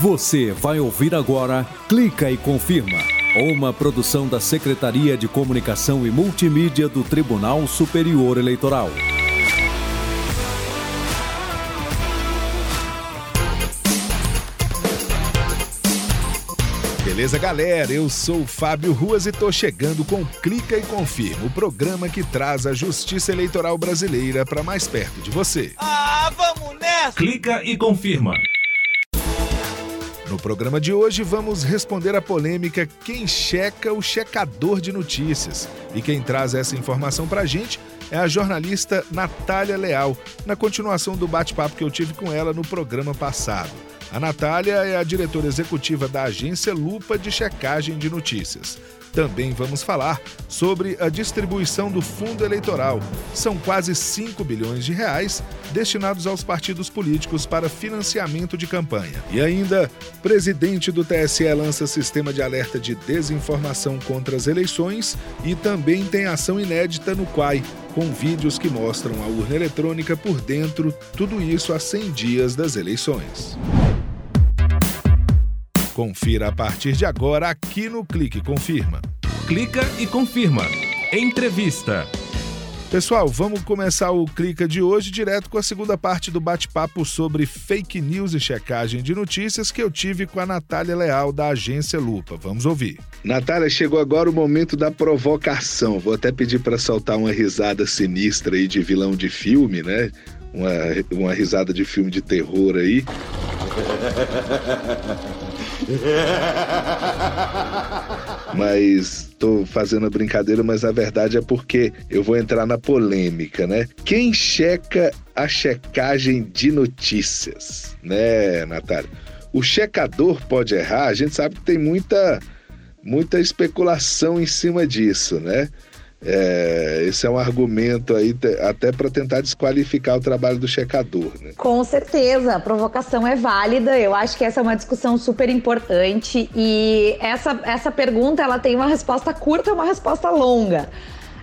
Você vai ouvir agora Clica e Confirma, uma produção da Secretaria de Comunicação e Multimídia do Tribunal Superior Eleitoral. Beleza, galera? Eu sou o Fábio Ruas e tô chegando com Clica e Confirma, o programa que traz a justiça eleitoral brasileira para mais perto de você. Ah, vamos nessa! Clica e confirma. No programa de hoje, vamos responder a polêmica Quem checa o checador de notícias. E quem traz essa informação pra gente é a jornalista Natália Leal, na continuação do bate-papo que eu tive com ela no programa passado. A Natália é a diretora executiva da agência Lupa de Checagem de Notícias. Também vamos falar sobre a distribuição do fundo eleitoral. São quase 5 bilhões de reais destinados aos partidos políticos para financiamento de campanha. E ainda, presidente do TSE lança sistema de alerta de desinformação contra as eleições e também tem ação inédita no Quai, com vídeos que mostram a urna eletrônica por dentro, tudo isso a 100 dias das eleições. Confira a partir de agora aqui no Clique Confirma. Clica e confirma. Entrevista. Pessoal, vamos começar o Clica de hoje direto com a segunda parte do bate-papo sobre fake news e checagem de notícias que eu tive com a Natália Leal, da agência Lupa. Vamos ouvir. Natália, chegou agora o momento da provocação. Vou até pedir para soltar uma risada sinistra aí de vilão de filme, né? Uma, uma risada de filme de terror aí. Mas tô fazendo brincadeira, mas a verdade é porque eu vou entrar na polêmica, né? Quem checa a checagem de notícias, né, Natália? O checador pode errar, a gente sabe que tem muita muita especulação em cima disso, né? É, esse é um argumento aí até para tentar desqualificar o trabalho do checador. Né? Com certeza, a provocação é válida. Eu acho que essa é uma discussão super importante e essa, essa pergunta ela tem uma resposta curta e uma resposta longa.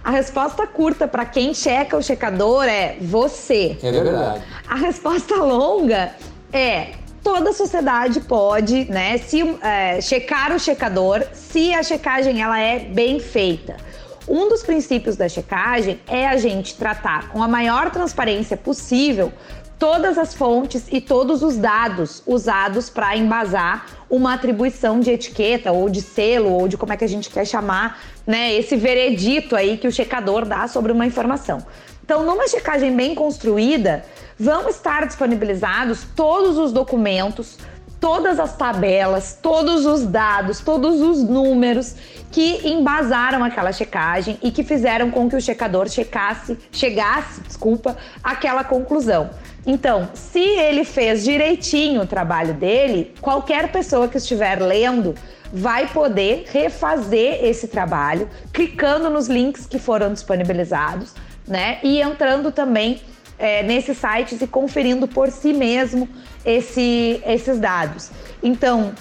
A resposta curta para quem checa o checador é você. É verdade. A resposta longa é toda a sociedade pode, né, se é, checar o checador, se a checagem ela é bem feita. Um dos princípios da checagem é a gente tratar com a maior transparência possível todas as fontes e todos os dados usados para embasar uma atribuição de etiqueta ou de selo ou de como é que a gente quer chamar, né, esse veredito aí que o checador dá sobre uma informação. Então, numa checagem bem construída, vão estar disponibilizados todos os documentos, todas as tabelas, todos os dados, todos os números que embasaram aquela checagem e que fizeram com que o checador checasse, chegasse, desculpa, aquela conclusão. Então, se ele fez direitinho o trabalho dele, qualquer pessoa que estiver lendo vai poder refazer esse trabalho, clicando nos links que foram disponibilizados, né? E entrando também é, nesses sites e conferindo por si mesmo esse, esses dados. Então,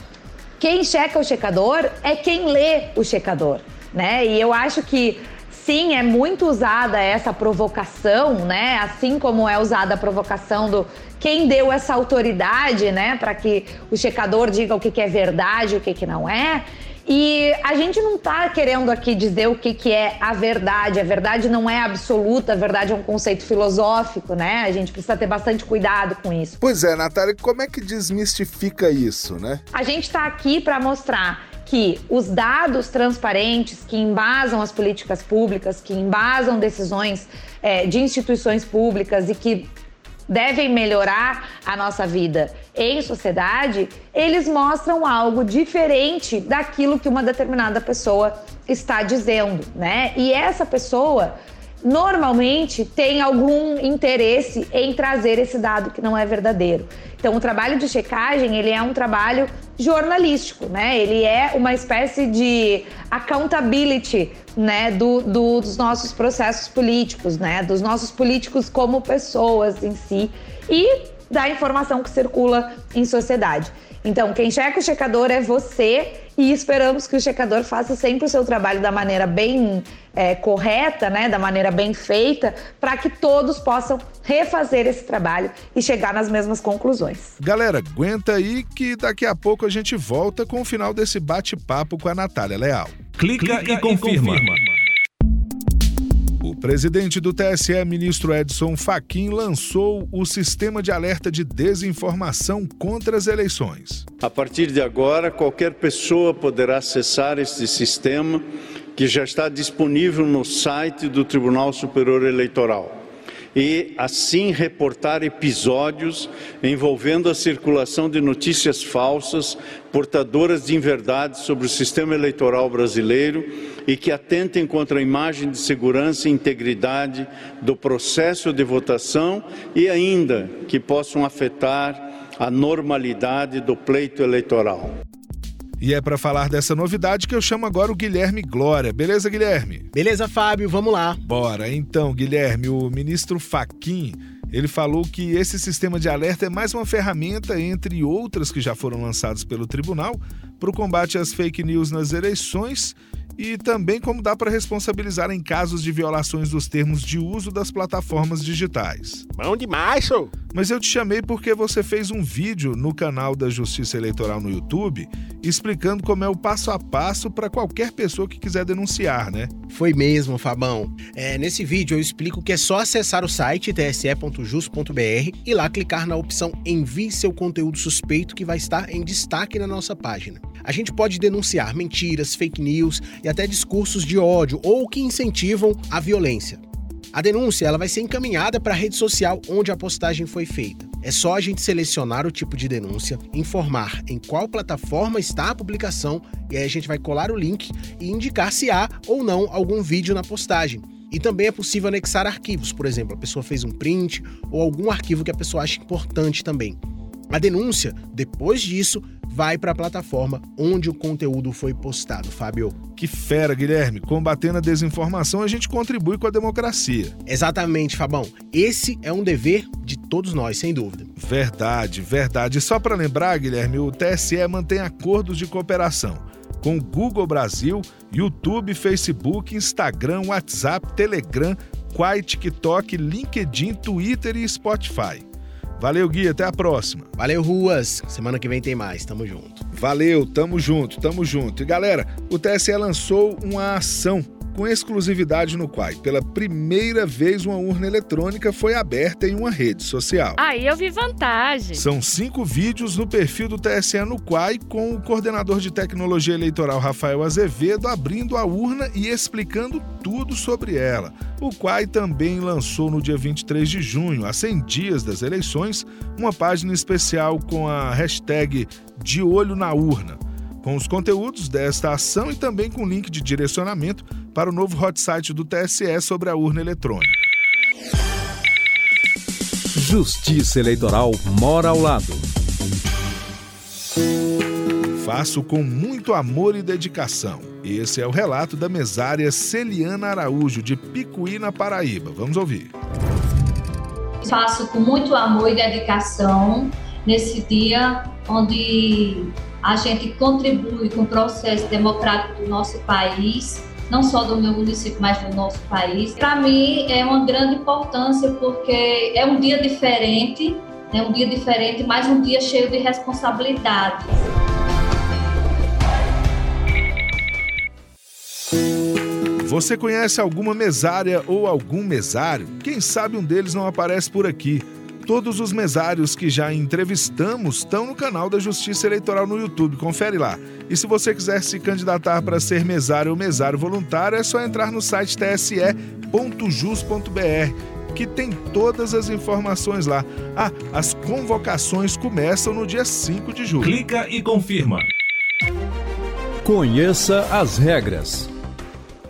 quem checa o checador é quem lê o checador, né? E eu acho que sim, é muito usada essa provocação, né? Assim como é usada a provocação do quem deu essa autoridade, né, para que o checador diga o que, que é verdade, o que, que não é. E a gente não está querendo aqui dizer o que, que é a verdade. A verdade não é absoluta, a verdade é um conceito filosófico, né? A gente precisa ter bastante cuidado com isso. Pois é, Natália, como é que desmistifica isso, né? A gente está aqui para mostrar que os dados transparentes que embasam as políticas públicas, que embasam decisões é, de instituições públicas e que devem melhorar a nossa vida em sociedade, eles mostram algo diferente daquilo que uma determinada pessoa está dizendo, né? E essa pessoa normalmente tem algum interesse em trazer esse dado que não é verdadeiro. Então, o trabalho de checagem, ele é um trabalho jornalístico, né? Ele é uma espécie de accountability, né, do, do, dos nossos processos políticos, né? Dos nossos políticos como pessoas em si. E da informação que circula em sociedade. Então, quem checa o checador é você e esperamos que o checador faça sempre o seu trabalho da maneira bem é, correta, né, da maneira bem feita, para que todos possam refazer esse trabalho e chegar nas mesmas conclusões. Galera, aguenta aí que daqui a pouco a gente volta com o final desse bate-papo com a Natália Leal. Clica, Clica e, confirma. e confirma. O presidente do TSE, ministro Edson Fachin, lançou o sistema de alerta de desinformação contra as eleições. A partir de agora, qualquer pessoa poderá acessar este sistema que já está disponível no site do Tribunal Superior Eleitoral e assim reportar episódios envolvendo a circulação de notícias falsas, portadoras de inverdades sobre o sistema eleitoral brasileiro e que atentem contra a imagem de segurança e integridade do processo de votação e ainda que possam afetar a normalidade do pleito eleitoral. E é para falar dessa novidade que eu chamo agora o Guilherme Glória. Beleza, Guilherme? Beleza, Fábio, vamos lá. Bora. Então, Guilherme, o ministro Faquim, ele falou que esse sistema de alerta é mais uma ferramenta entre outras que já foram lançadas pelo tribunal para o combate às fake news nas eleições e também como dá para responsabilizar em casos de violações dos termos de uso das plataformas digitais. Bom demais, show! Mas eu te chamei porque você fez um vídeo no canal da Justiça Eleitoral no YouTube explicando como é o passo a passo para qualquer pessoa que quiser denunciar, né? Foi mesmo, Fabão. É, nesse vídeo eu explico que é só acessar o site tse.jus.br e lá clicar na opção Envie seu conteúdo suspeito que vai estar em destaque na nossa página. A gente pode denunciar mentiras, fake news e até discursos de ódio ou que incentivam a violência. A denúncia ela vai ser encaminhada para a rede social onde a postagem foi feita. É só a gente selecionar o tipo de denúncia, informar em qual plataforma está a publicação e aí a gente vai colar o link e indicar se há ou não algum vídeo na postagem. E também é possível anexar arquivos, por exemplo, a pessoa fez um print ou algum arquivo que a pessoa acha importante também. A denúncia, depois disso, vai para a plataforma onde o conteúdo foi postado, Fábio. Que fera, Guilherme. Combatendo a desinformação, a gente contribui com a democracia. Exatamente, Fabão. Esse é um dever de todos nós, sem dúvida. Verdade, verdade. Só para lembrar, Guilherme, o TSE mantém acordos de cooperação com Google Brasil, YouTube, Facebook, Instagram, WhatsApp, Telegram, Quai, TikTok, LinkedIn, Twitter e Spotify. Valeu, Gui, até a próxima. Valeu, Ruas. Semana que vem tem mais. Tamo junto. Valeu, tamo junto, tamo junto. E galera, o TSE lançou uma ação com exclusividade no Quai. Pela primeira vez, uma urna eletrônica foi aberta em uma rede social. Aí eu vi vantagem. São cinco vídeos no perfil do TSE no Quai, com o coordenador de tecnologia eleitoral Rafael Azevedo abrindo a urna e explicando tudo sobre ela. O Quai também lançou no dia 23 de junho, a 100 dias das eleições, uma página especial com a hashtag De Olho na Urna com os conteúdos desta ação e também com link de direcionamento para o novo hot site do TSE sobre a urna eletrônica. Justiça Eleitoral mora ao lado. Faço com muito amor e dedicação. Esse é o relato da mesária Celiana Araújo, de Picuí, na Paraíba. Vamos ouvir. Faço com muito amor e dedicação nesse dia onde a gente contribui com o processo democrático do nosso país, não só do meu município, mas do nosso país. Para mim é uma grande importância porque é um dia diferente, é um dia diferente, mas um dia cheio de responsabilidades. Você conhece alguma mesária ou algum mesário? Quem sabe um deles não aparece por aqui. Todos os mesários que já entrevistamos estão no canal da Justiça Eleitoral no YouTube. Confere lá. E se você quiser se candidatar para ser mesário ou mesário voluntário, é só entrar no site tse.jus.br que tem todas as informações lá. Ah, as convocações começam no dia 5 de julho. Clica e confirma. Conheça as regras.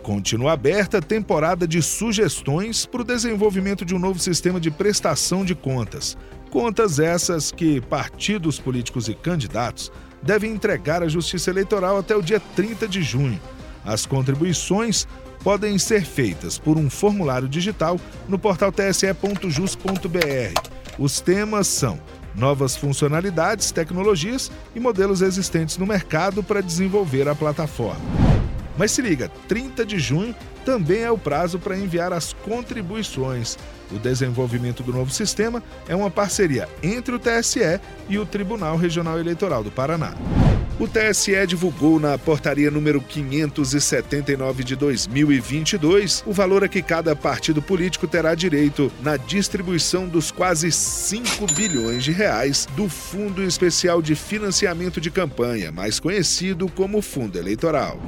Continua aberta a temporada de sugestões para o desenvolvimento de um novo sistema de prestação de contas. Contas essas que partidos políticos e candidatos devem entregar à Justiça Eleitoral até o dia 30 de junho. As contribuições podem ser feitas por um formulário digital no portal tse.jus.br. Os temas são novas funcionalidades, tecnologias e modelos existentes no mercado para desenvolver a plataforma. Mas se liga, 30 de junho também é o prazo para enviar as contribuições. O desenvolvimento do novo sistema é uma parceria entre o TSE e o Tribunal Regional Eleitoral do Paraná. O TSE divulgou na portaria número 579 de 2022 o valor a que cada partido político terá direito na distribuição dos quase 5 bilhões de reais do Fundo Especial de Financiamento de Campanha, mais conhecido como Fundo Eleitoral.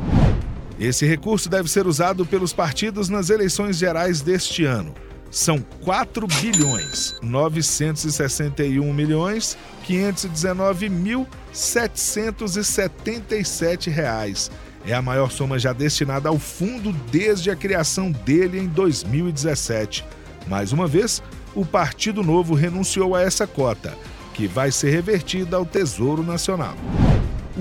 Esse recurso deve ser usado pelos partidos nas eleições gerais deste ano são 4 bilhões 961 milhões 519 mil 777 reais. É a maior soma já destinada ao fundo desde a criação dele em 2017. Mais uma vez, o Partido Novo renunciou a essa cota, que vai ser revertida ao Tesouro Nacional.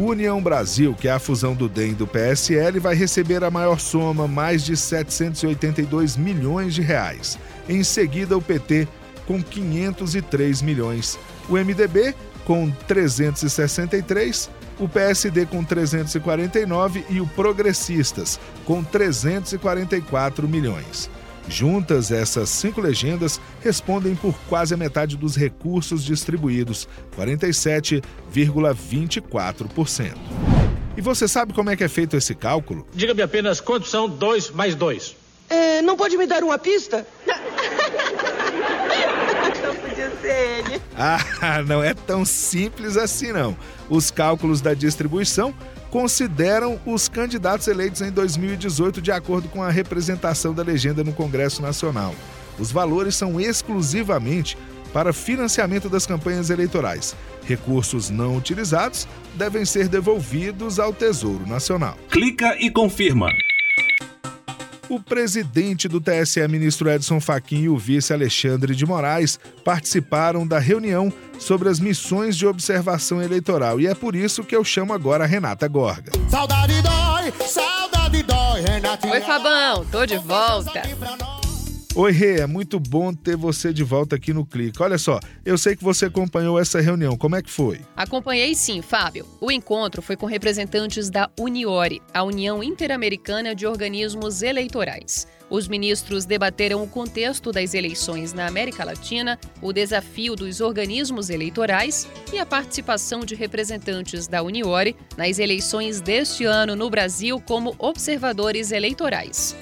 União Brasil, que é a fusão do DEM e do PSL, vai receber a maior soma, mais de 782 milhões de reais. Em seguida, o PT com 503 milhões, o MDB com 363, o PSD com 349 e o Progressistas com 344 milhões. Juntas, essas cinco legendas respondem por quase a metade dos recursos distribuídos, 47,24%. E você sabe como é que é feito esse cálculo? Diga-me apenas quantos são 2 mais 2. É, não pode me dar uma pista? não podia ser ele. Ah, não é tão simples assim não. Os cálculos da distribuição consideram os candidatos eleitos em 2018 de acordo com a representação da legenda no Congresso Nacional. Os valores são exclusivamente para financiamento das campanhas eleitorais. Recursos não utilizados devem ser devolvidos ao Tesouro Nacional. Clica e confirma. O presidente do TSE, ministro Edson Fachin, e o vice Alexandre de Moraes participaram da reunião sobre as missões de observação eleitoral. E é por isso que eu chamo agora a Renata Gorga. Saudade dói, saudade dói, Renatinha. Oi, Fabão, tô de volta. Oi, Rê, é muito bom ter você de volta aqui no Clique. Olha só, eu sei que você acompanhou essa reunião, como é que foi? Acompanhei sim, Fábio. O encontro foi com representantes da Uniore, a União Interamericana de Organismos Eleitorais. Os ministros debateram o contexto das eleições na América Latina, o desafio dos organismos eleitorais e a participação de representantes da Uniore nas eleições deste ano no Brasil como observadores eleitorais.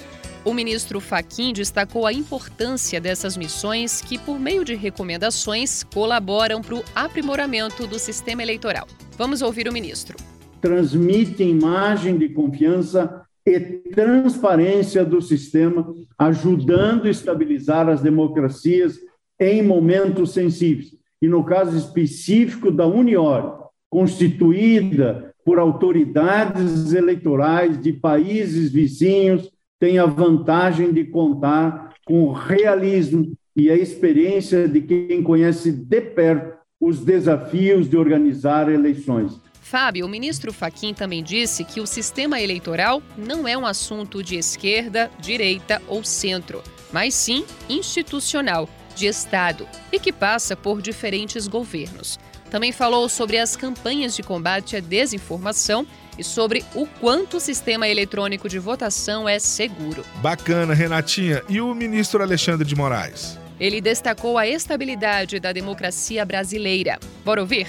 O ministro Faquim destacou a importância dessas missões que, por meio de recomendações, colaboram para o aprimoramento do sistema eleitoral. Vamos ouvir o ministro. Transmite imagem de confiança e transparência do sistema, ajudando a estabilizar as democracias em momentos sensíveis. E no caso específico da Unior, constituída por autoridades eleitorais de países vizinhos tem a vantagem de contar com o realismo e a experiência de quem conhece de perto os desafios de organizar eleições. Fábio, o ministro Faquim também disse que o sistema eleitoral não é um assunto de esquerda, direita ou centro, mas sim institucional, de Estado, e que passa por diferentes governos. Também falou sobre as campanhas de combate à desinformação e sobre o quanto o sistema eletrônico de votação é seguro. Bacana, Renatinha. E o ministro Alexandre de Moraes? Ele destacou a estabilidade da democracia brasileira. Bora ouvir?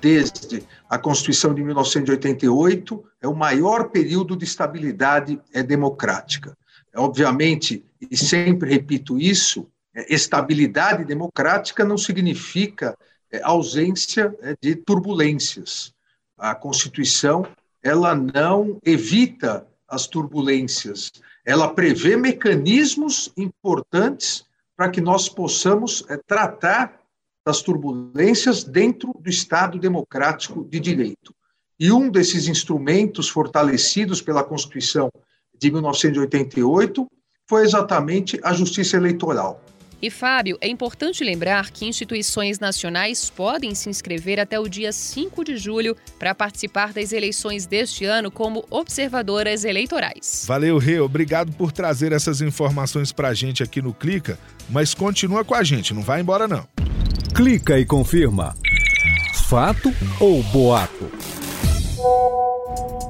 Desde a Constituição de 1988, é o maior período de estabilidade é democrática. Obviamente, e sempre repito isso, é, estabilidade democrática não significa ausência é, de turbulências. A Constituição ela não evita as turbulências, ela prevê mecanismos importantes para que nós possamos é, tratar das turbulências dentro do Estado democrático de direito. E um desses instrumentos fortalecidos pela Constituição de 1988 foi exatamente a justiça eleitoral. E, Fábio, é importante lembrar que instituições nacionais podem se inscrever até o dia 5 de julho para participar das eleições deste ano como observadoras eleitorais. Valeu, Rê. Obrigado por trazer essas informações para a gente aqui no Clica, mas continua com a gente, não vai embora não. Clica e confirma. Fato ou boato?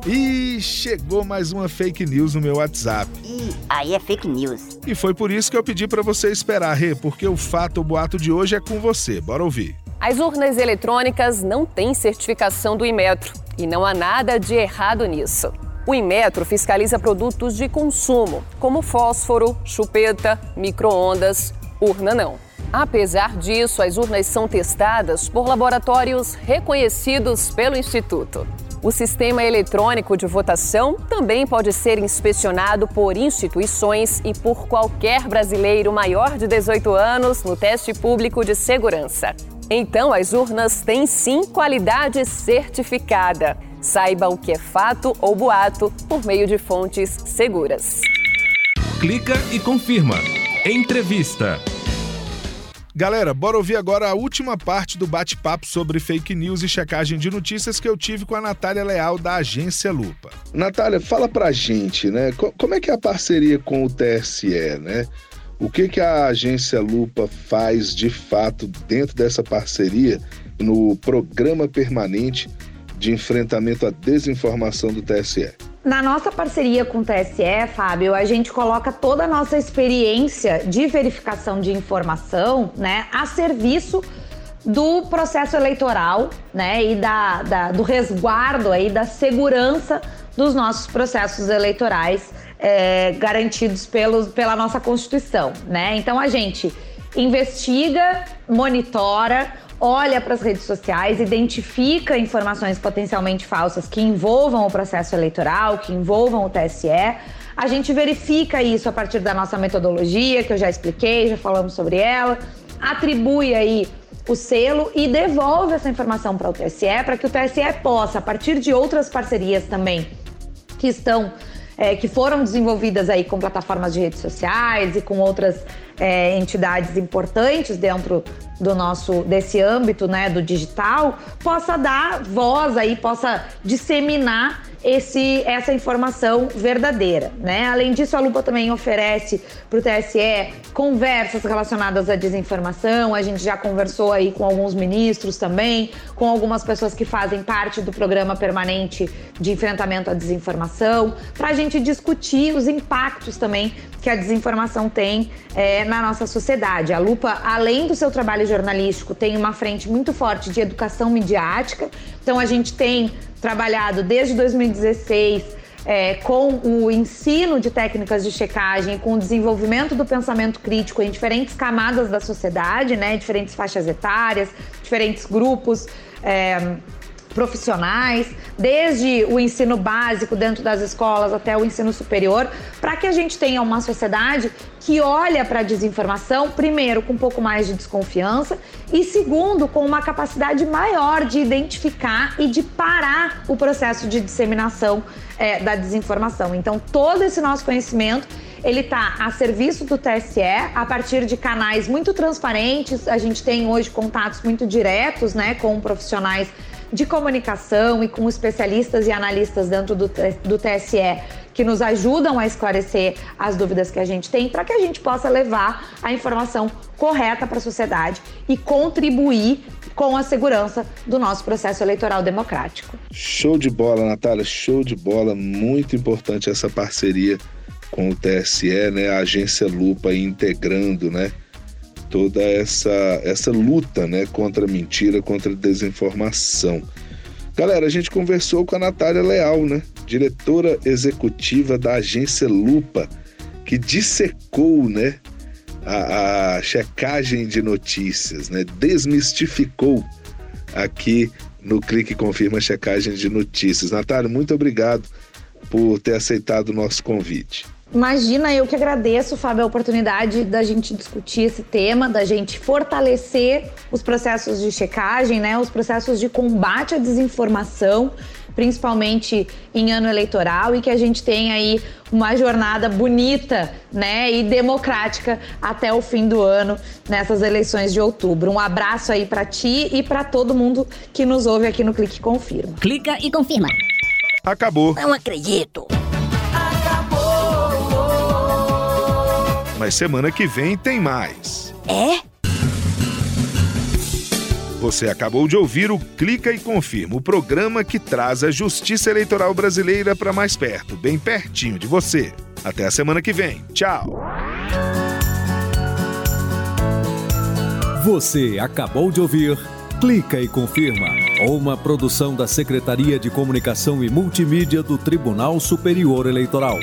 E chegou mais uma fake news no meu WhatsApp. Ih, aí é fake news. E foi por isso que eu pedi para você esperar, Rê, porque o fato ou boato de hoje é com você. Bora ouvir. As urnas eletrônicas não têm certificação do Inmetro e não há nada de errado nisso. O Inmetro fiscaliza produtos de consumo, como fósforo, chupeta, micro-ondas, urna não. Apesar disso, as urnas são testadas por laboratórios reconhecidos pelo Instituto. O sistema eletrônico de votação também pode ser inspecionado por instituições e por qualquer brasileiro maior de 18 anos no teste público de segurança. Então, as urnas têm sim qualidade certificada. Saiba o que é fato ou boato por meio de fontes seguras. Clica e confirma. Entrevista. Galera, bora ouvir agora a última parte do bate-papo sobre fake news e checagem de notícias que eu tive com a Natália Leal, da Agência Lupa. Natália, fala pra gente, né? Como é que é a parceria com o TSE, né? O que, que a Agência Lupa faz de fato dentro dessa parceria no programa permanente de enfrentamento à desinformação do TSE? Na nossa parceria com o TSE, Fábio, a gente coloca toda a nossa experiência de verificação de informação né, a serviço do processo eleitoral né, e da, da, do resguardo aí, da segurança dos nossos processos eleitorais é, garantidos pelos, pela nossa Constituição. Né? Então a gente investiga, monitora, olha para as redes sociais, identifica informações potencialmente falsas que envolvam o processo eleitoral, que envolvam o TSE. A gente verifica isso a partir da nossa metodologia, que eu já expliquei, já falamos sobre ela, atribui aí o selo e devolve essa informação para o TSE, para que o TSE possa, a partir de outras parcerias também que estão é, que foram desenvolvidas aí com plataformas de redes sociais e com outras é, entidades importantes dentro do nosso desse âmbito, né, do digital, possa dar voz aí, possa disseminar esse, essa informação verdadeira. Né? Além disso, a Lupa também oferece para o TSE conversas relacionadas à desinformação. A gente já conversou aí com alguns ministros também, com algumas pessoas que fazem parte do programa permanente de enfrentamento à desinformação, para a gente discutir os impactos também que a desinformação tem é, na nossa sociedade. A Lupa, além do seu trabalho jornalístico, tem uma frente muito forte de educação midiática. Então, a gente tem trabalhado desde 2016 é, com o ensino de técnicas de checagem, com o desenvolvimento do pensamento crítico em diferentes camadas da sociedade, né, diferentes faixas etárias, diferentes grupos. É, profissionais, desde o ensino básico dentro das escolas até o ensino superior, para que a gente tenha uma sociedade que olha para a desinformação, primeiro, com um pouco mais de desconfiança e, segundo, com uma capacidade maior de identificar e de parar o processo de disseminação é, da desinformação. Então, todo esse nosso conhecimento ele está a serviço do TSE a partir de canais muito transparentes. A gente tem hoje contatos muito diretos, né, com profissionais de comunicação e com especialistas e analistas dentro do, do TSE que nos ajudam a esclarecer as dúvidas que a gente tem para que a gente possa levar a informação correta para a sociedade e contribuir com a segurança do nosso processo eleitoral democrático. Show de bola, Natália, show de bola. Muito importante essa parceria com o TSE, né? A agência Lupa integrando, né? Toda essa, essa luta né, contra a mentira, contra a desinformação. Galera, a gente conversou com a Natália Leal, né, diretora executiva da agência Lupa, que dissecou né, a, a checagem de notícias, né, desmistificou aqui no Clique Confirma Checagem de Notícias. Natália, muito obrigado por ter aceitado o nosso convite. Imagina, eu que agradeço, Fábio, a oportunidade da gente discutir esse tema, da gente fortalecer os processos de checagem, né, os processos de combate à desinformação, principalmente em ano eleitoral, e que a gente tenha aí uma jornada bonita, né, e democrática até o fim do ano nessas eleições de outubro. Um abraço aí para ti e para todo mundo que nos ouve aqui no Clique Confirma. Clica e confirma. Acabou. Não acredito. Mas semana que vem tem mais. É? Você acabou de ouvir o Clica e Confirma, o programa que traz a justiça eleitoral brasileira para mais perto, bem pertinho de você. Até a semana que vem. Tchau. Você acabou de ouvir Clica e Confirma, uma produção da Secretaria de Comunicação e Multimídia do Tribunal Superior Eleitoral.